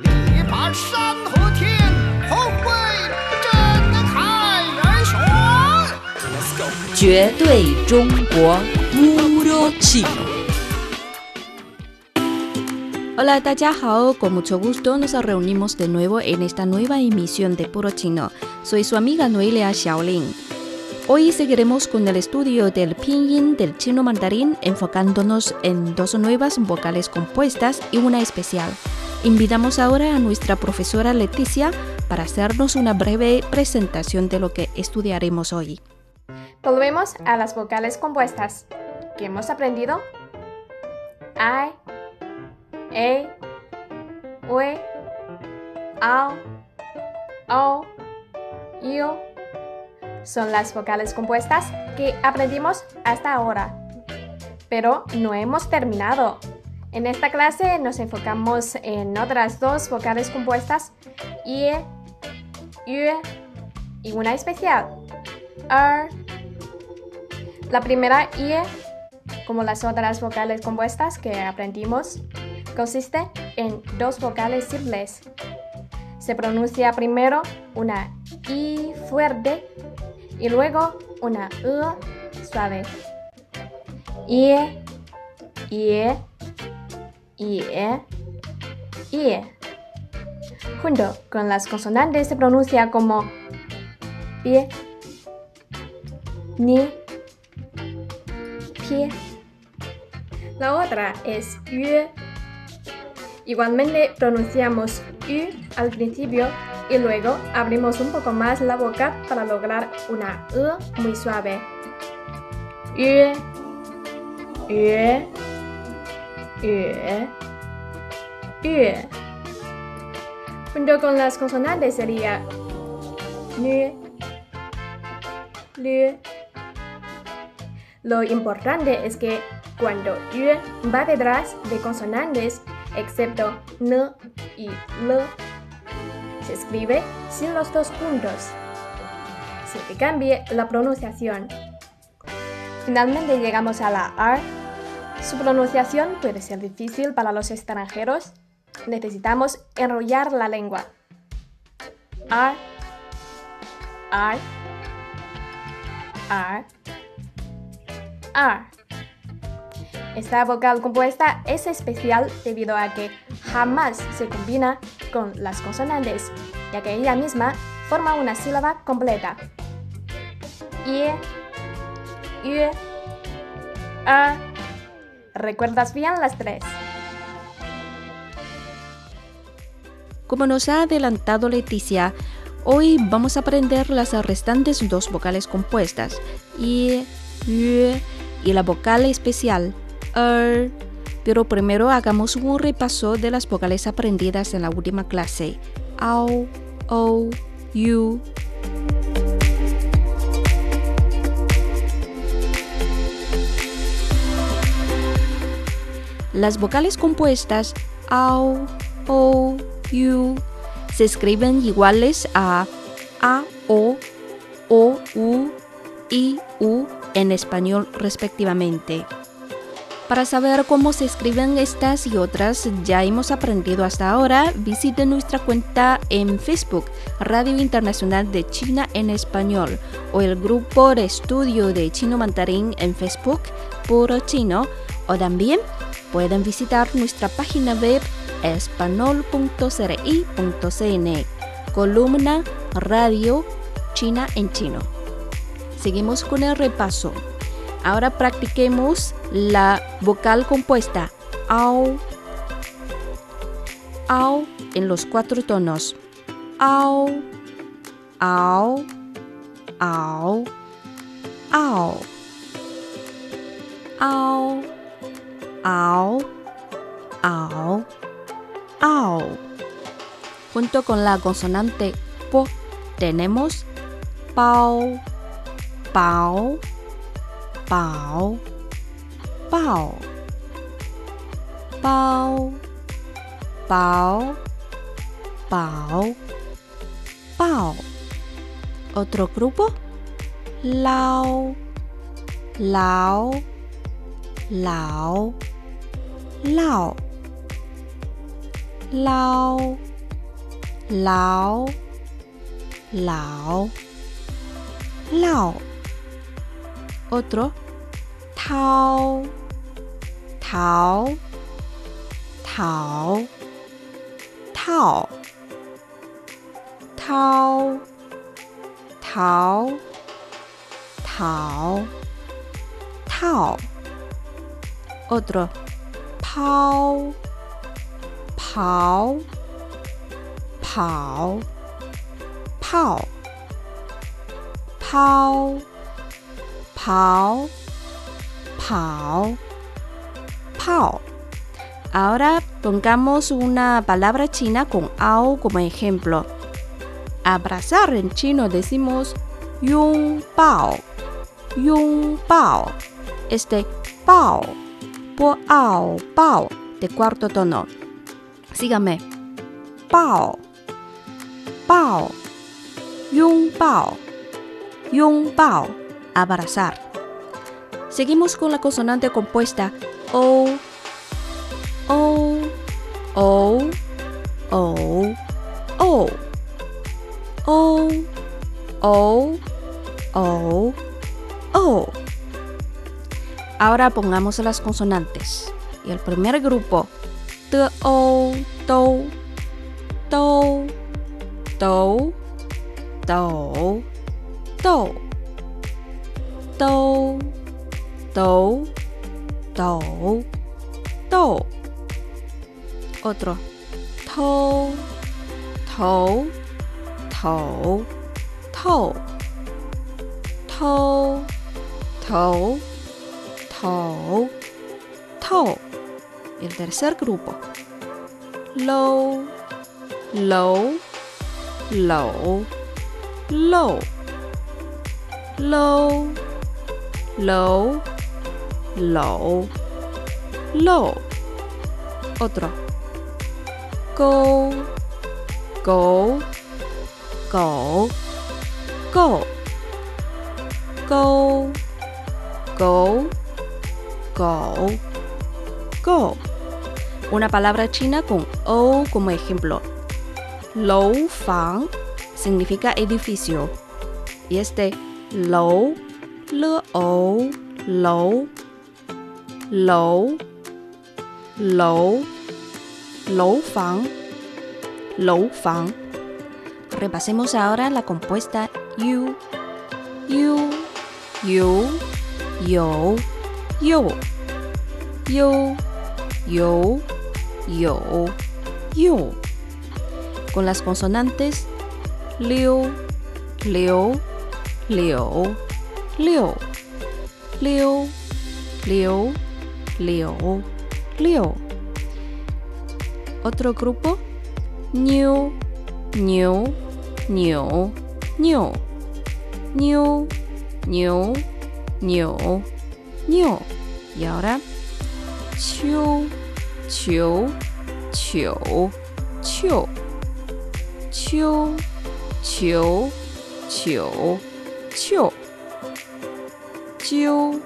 力拔山河天，后会震撼人选。绝对中国 Puro Chino. Hola, 大家好, con mucho gusto nos reunimos de nuevo en esta nueva emisión de Puro Chino. Soy su amiga Noelia Xiaolin. Hoy seguiremos con el estudio del pinyin del chino mandarín enfocándonos en dos nuevas vocales compuestas y una especial. Invitamos ahora a nuestra profesora Leticia para hacernos una breve presentación de lo que estudiaremos hoy. Volvemos a las vocales compuestas. ¿Qué hemos aprendido? I, E, Ue, Ao, O, Io. Son las vocales compuestas que aprendimos hasta ahora. Pero no hemos terminado. En esta clase nos enfocamos en otras dos vocales compuestas, IE, UE y una especial, ER. La primera IE, como las otras vocales compuestas que aprendimos, consiste en dos vocales simples. Se pronuncia primero una I fuerte y luego una E suave. IE, IE, IE, IE. Junto con las consonantes se pronuncia como pie, ni, pie. La otra es ue. Igualmente pronunciamos u al principio y luego abrimos un poco más la boca para lograr una e muy suave. Ue, ue, ue, ue. Junto con las consonantes sería nu, lu. Lo importante es que cuando u va detrás de consonantes, excepto n y l, se escribe sin los dos puntos, sin que cambie la pronunciación. Finalmente llegamos a la R. Su pronunciación puede ser difícil para los extranjeros. Necesitamos enrollar la lengua. R, R, R, R. Esta vocal compuesta es especial debido a que jamás se combina con las consonantes, ya que ella misma forma una sílaba completa. I, U, A. ¿Recuerdas bien las tres? Como nos ha adelantado Leticia, hoy vamos a aprender las restantes dos vocales compuestas, I, U y la vocal especial, ER. Pero primero hagamos un repaso de las vocales aprendidas en la última clase, AO, O, U. Las vocales compuestas AO, O, U se escriben iguales a A, O, O, U, I, U en español respectivamente. Para saber cómo se escriben estas y otras ya hemos aprendido hasta ahora, visite nuestra cuenta en Facebook, Radio Internacional de China en Español, o el grupo de estudio de chino mandarín en Facebook, Puro Chino, o también pueden visitar nuestra página web espanol.cri.cn, columna Radio China en Chino. Seguimos con el repaso. Ahora practiquemos la vocal compuesta AO. AO en los cuatro tonos. AO, AO, AO, AO. AO, AO, AO, AO. Junto con la consonante PO tenemos PAO, PAO, PAO, PAO, PAO, PAO, PAO, PAO. Otro grupo, LAO, LAO, LAO, LAO. lao, lao, lao, lao. Otro, tao, tao, tao, tao, tao, tao, tao, tao. Otro, pao, pao, pao, pao, pao, pao, pao, pao. Ahora pongamos una palabra china con ao como ejemplo. Abrazar en chino decimos yung bao, yung bao. Este bao, po ao, bao, de cuarto tono. Sígame. Bao, bao, yung bao, yung bao, abrazar. Seguimos con la consonante compuesta. O, o, o, o, o, o, o, o, o. Ahora pongamos las consonantes. Y el primer grupo, t, o, to, to, to, to, to, to, to, to, to. Otro, to, to, to, to, to, to, to, to. El tercer grupo, low, low, low, low, low, low, low, low. Otro. Go, go, go, go, go, go, go, go. Una palabra china con o como ejemplo. Lou fang significa edificio. Y este lou, lo o, lou, lou, lou, lou fang, lou fang. Repasemos ahora la compuesta you, you, you, yo, yo, yo, yo, yo, yo. Con las consonantes liu, liu, liu, liu, liu, liu, liu, liu. Otro grupo ñu, ñu, ñu, ñu, ñu, ñu, ñu, ñu. Y ahora chiu, chiu, chiu, chiu, chiu, chiu, chiu, chiu, jiu,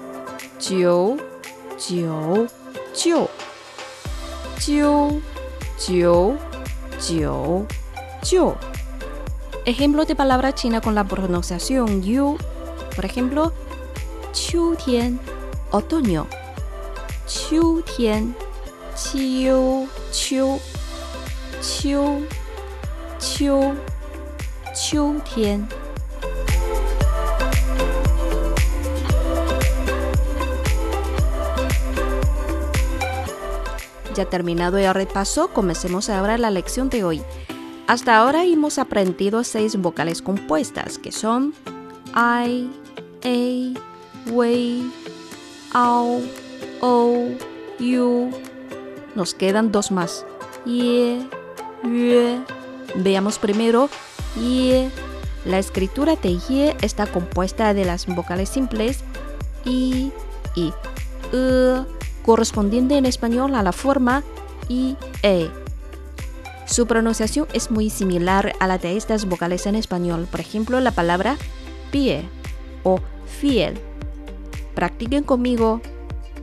jiu, jiu, jiu, jiu, jiu, jiu, jiu. Ejemplo de palabra china con la pronunciación yu. Por ejemplo, 秋天 otoño. 秋天秋秋秋秋秋天。Ya terminado el repaso, comencemos ahora la lección de hoy. Hasta ahora hemos aprendido seis vocales compuestas que son I, A, Wei, Ao, O, U. Nos quedan dos más. Ye, Yue. Veamos primero Ye. La escritura de Ye está compuesta de las vocales simples I, I, E, correspondiente en español a la forma I, E. Su pronunciación es muy similar a la de estas vocales en español, por ejemplo, la palabra pie o fiel. Practiquen conmigo.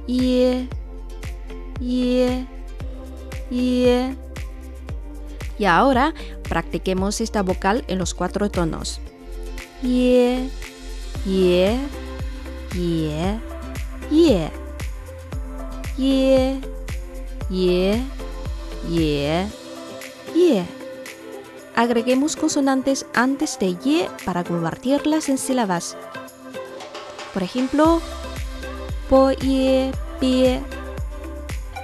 Ye, ye, ye, Y ahora practiquemos esta vocal en los cuatro tonos. Ye, ye, ye, ye. Ye, ye, ye, ye. Agreguemos consonantes antes de ye para convertirlas en sílabas. Por ejemplo, po, ye, pie,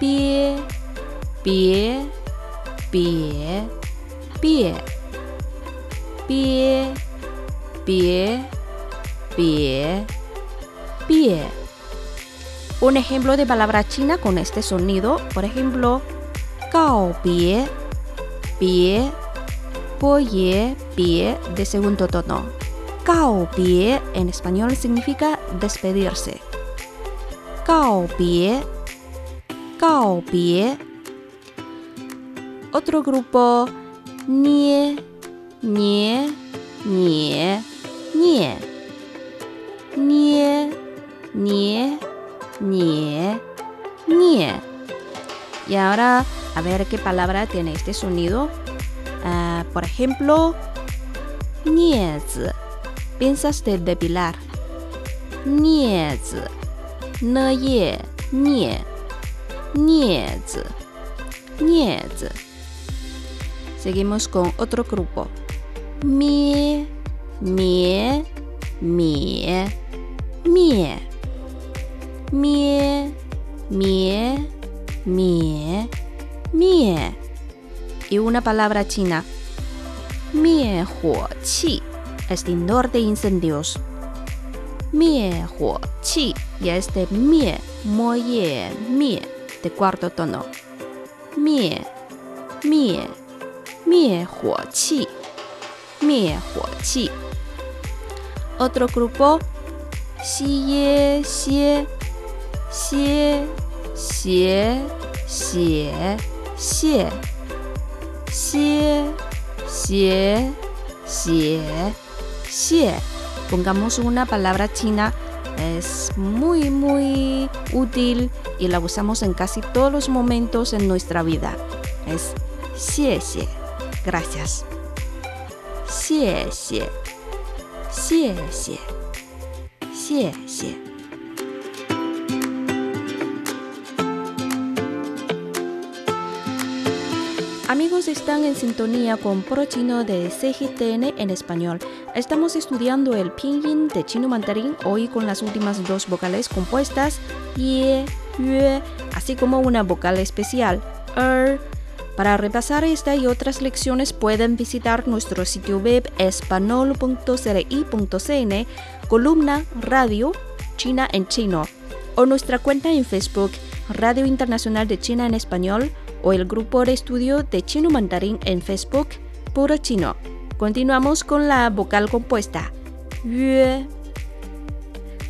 pie, pie, pie, pie, pie, pie, pie, pie. Un ejemplo de palabra china con este sonido, por ejemplo, cao pie, pie, poye, pie de segundo tono. Cao pie en español significa despedirse. Cao pie, cao pie. Otro grupo, nie, nie, nie, nie. Nie, nie, nie, nie. Y ahora a ver qué palabra tiene este sonido. Ah, por ejemplo, niez. Piensas de depilar. Niez. Neye, nie. Niez. Niez. Seguimos con otro grupo. Mie, mie, mie, mie. Mie, mie, mie, mie. Y una palabra china. Mie huo qi, extintor de incendios. Mie huo qi, y este mie, moye, mie, de cuarto tono. Mie, mie, mie huo qi, mie huo qi. Otro grupo. Xie, xie, xie, xie, xie, xie, xie, xie, xie, xie. Pongamos una palabra china, es muy, muy útil y la usamos en casi todos los momentos en nuestra vida. Es xie, gracias. Xie, xie, xie. Amigos, están en sintonía con Pro Chino de CGTN en español. Estamos estudiando el pinyin de chino mandarín hoy con las últimas dos vocales compuestas, ye, yue, así como una vocal especial, er. Para repasar esta y otras lecciones pueden visitar nuestro sitio web espanol.cri.cn, columna Radio China en Chino, o nuestra cuenta en Facebook Radio Internacional de China en Español o el grupo de estudio de chino mandarín en Facebook Puro Chino. Continuamos con la vocal compuesta yue.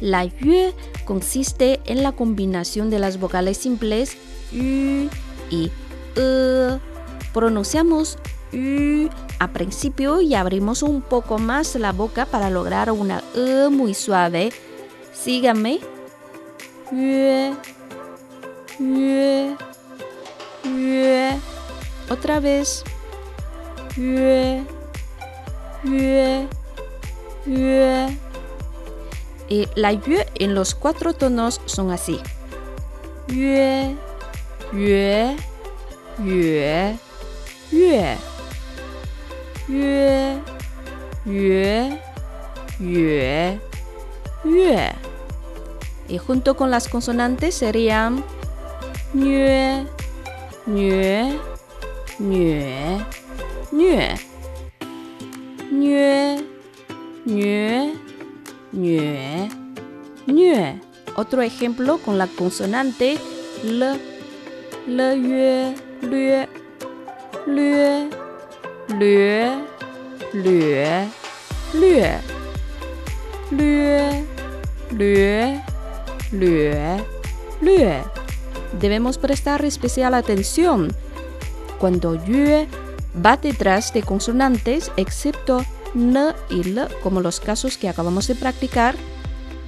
La yue consiste en la combinación de las vocales simples y e. Pronunciamos yu a principio y abrimos un poco más la boca para lograr una e muy suave. Síganme. Yue, yue. Otra vez. Yue, yue, yue. Y la yue en los cuatro tonos son así. Yue, yue, yue, yue. Yue, yue, yue. Y junto con las consonantes serían ñue, ñue, ñue, ñue, ñue, ñue, ñue, ñue. Otro ejemplo con la consonante l, le, yue, lue, lue, lue, lue, lue, lue, lue, lue, lue. Debemos prestar especial atención cuando yue va detrás de consonantes excepto n y l, como los casos que acabamos de practicar.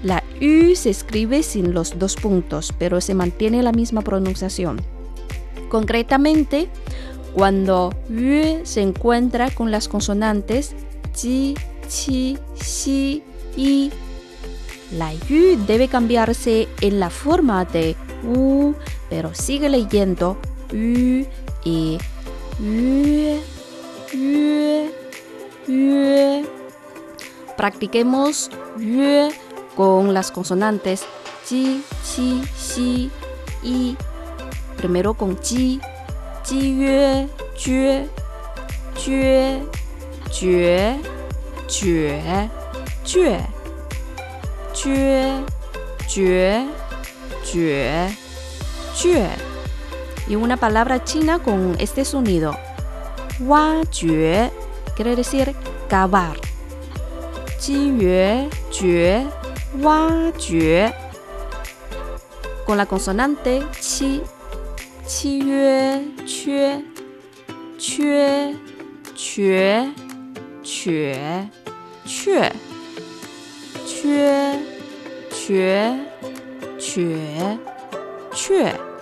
La u se escribe sin los dos puntos, pero se mantiene la misma pronunciación. Concretamente, cuando yue se encuentra con las consonantes ji, chi, xi, y. La yu debe cambiarse en la forma de u, pero sigue leyendo yu y. Practiquemos con las consonantes ji, chi, xi, y. Primero con ji, ji yue, jue, jue, jue, jue, jue, jue. Y una palabra china con este sonido. Hua jue quiere decir cavar. Ji yue, jue, hua. Con la consonante chi, chi yue, chue, chue, chue, chue, chue, chue, chue, chue, chue.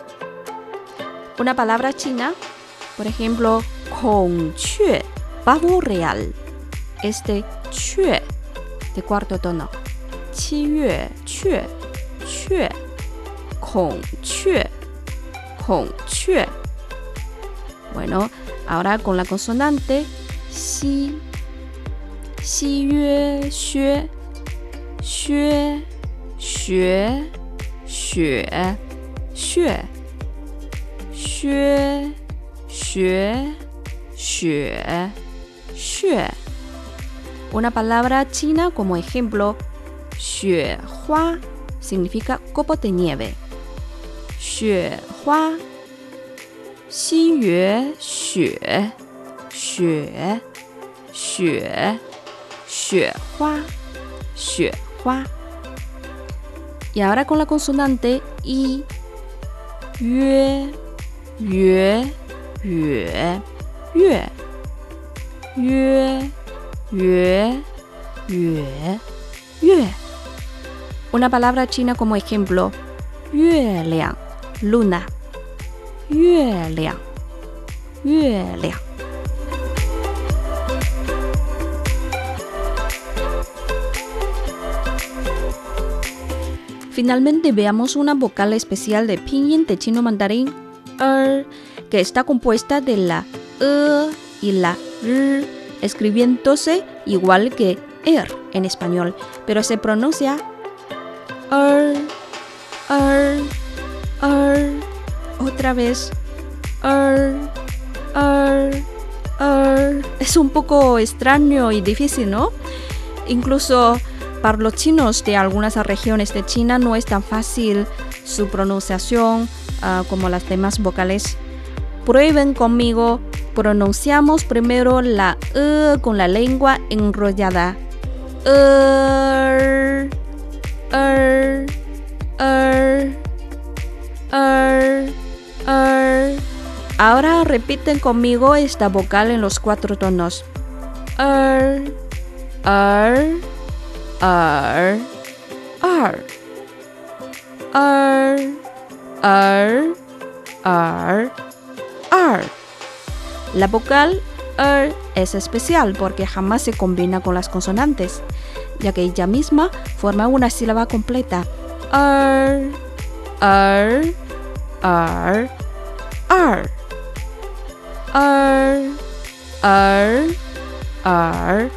Una palabra china, por ejemplo, con chue, pavo real. Este chue de cuarto tono. Qi yue, chue, chue. Con chue, con chue. Bueno, ahora con la consonante xi, xi yue, xue, xue, xue, xue, xue, Una palabra china como ejemplo, xue significa copo de nieve. Y ahora con la consonante i, 月月月约约月月。Una palabra china como ejemplo: 月亮 luna, 月亮月亮。Finalmente veamos una vocal especial de pinyin de chino mandarín er, que está compuesta de la e y la r, escribiéndose igual que er en español, pero se pronuncia er, er, er. Otra vez, er. Es un poco extraño y difícil, ¿no? Incluso para los chinos de algunas regiones de China no es tan fácil su pronunciación uh, como las demás vocales. Prueben conmigo, pronunciamos primero la E con la lengua enrollada. Er, er, er, er, er. Ahora repiten conmigo esta vocal en los cuatro tonos. Er, er, er, er, er, er, er, er. La vocal er es especial porque jamás se combina con las consonantes, ya que ella misma forma una sílaba completa. Er, er, er, er. Er, er, er,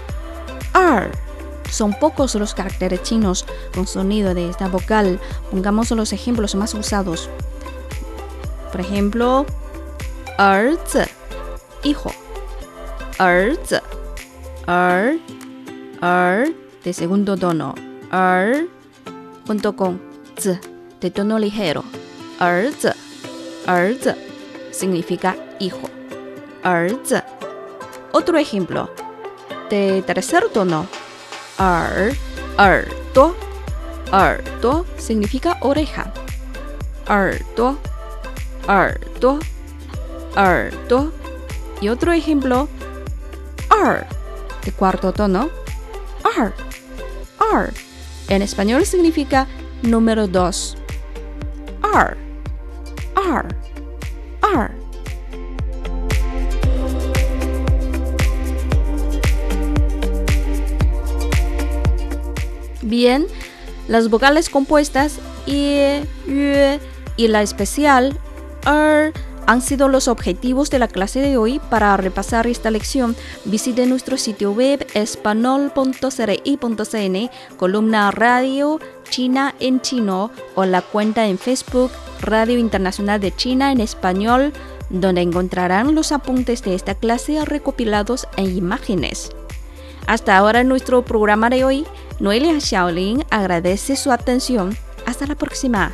er. Son pocos los caracteres chinos con sonido de esta vocal. Pongamos los ejemplos más usados. Por ejemplo, erz, hijo. Erz, er, er de segundo tono. Er junto con z de tono ligero. Erz, erz significa hijo. Erz. Otro ejemplo de tercer tono. Ar, arto, arto significa oreja. Arto, arto, arto. Y otro ejemplo, ar, de cuarto tono. Ar, ar. En español significa número dos. Ar, ar, ar. También las vocales compuestas y, y la especial er han sido los objetivos de la clase de hoy. Para repasar esta lección, visite nuestro sitio web espanol.cri.cn, columna Radio China en Chino o la cuenta en Facebook Radio Internacional de China en Español, donde encontrarán los apuntes de esta clase recopilados en imágenes. Hasta ahora nuestro programa de hoy, Noelia Xiaolin agradece su atención. Hasta la próxima.